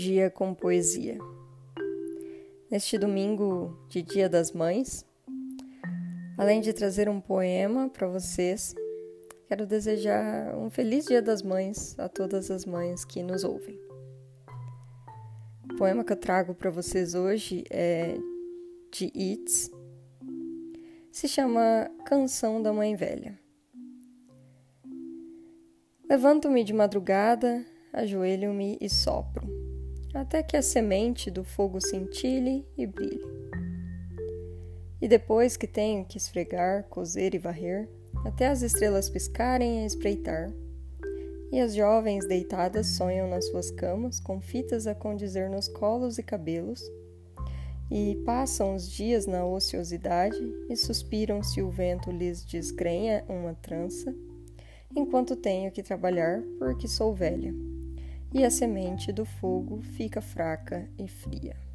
dia com poesia. Neste domingo de Dia das Mães, além de trazer um poema para vocês, quero desejar um feliz Dia das Mães a todas as mães que nos ouvem. O poema que eu trago para vocês hoje é de Itz, se chama Canção da Mãe Velha. Levanto-me de madrugada, ajoelho-me e sopro, até que a semente do fogo cintile e brilhe. E depois que tenho que esfregar, cozer e varrer, até as estrelas piscarem a espreitar, e as jovens deitadas sonham nas suas camas, com fitas a condizer nos colos e cabelos, e passam os dias na ociosidade e suspiram se o vento lhes desgrenha uma trança, enquanto tenho que trabalhar porque sou velha e a semente do fogo fica fraca e fria.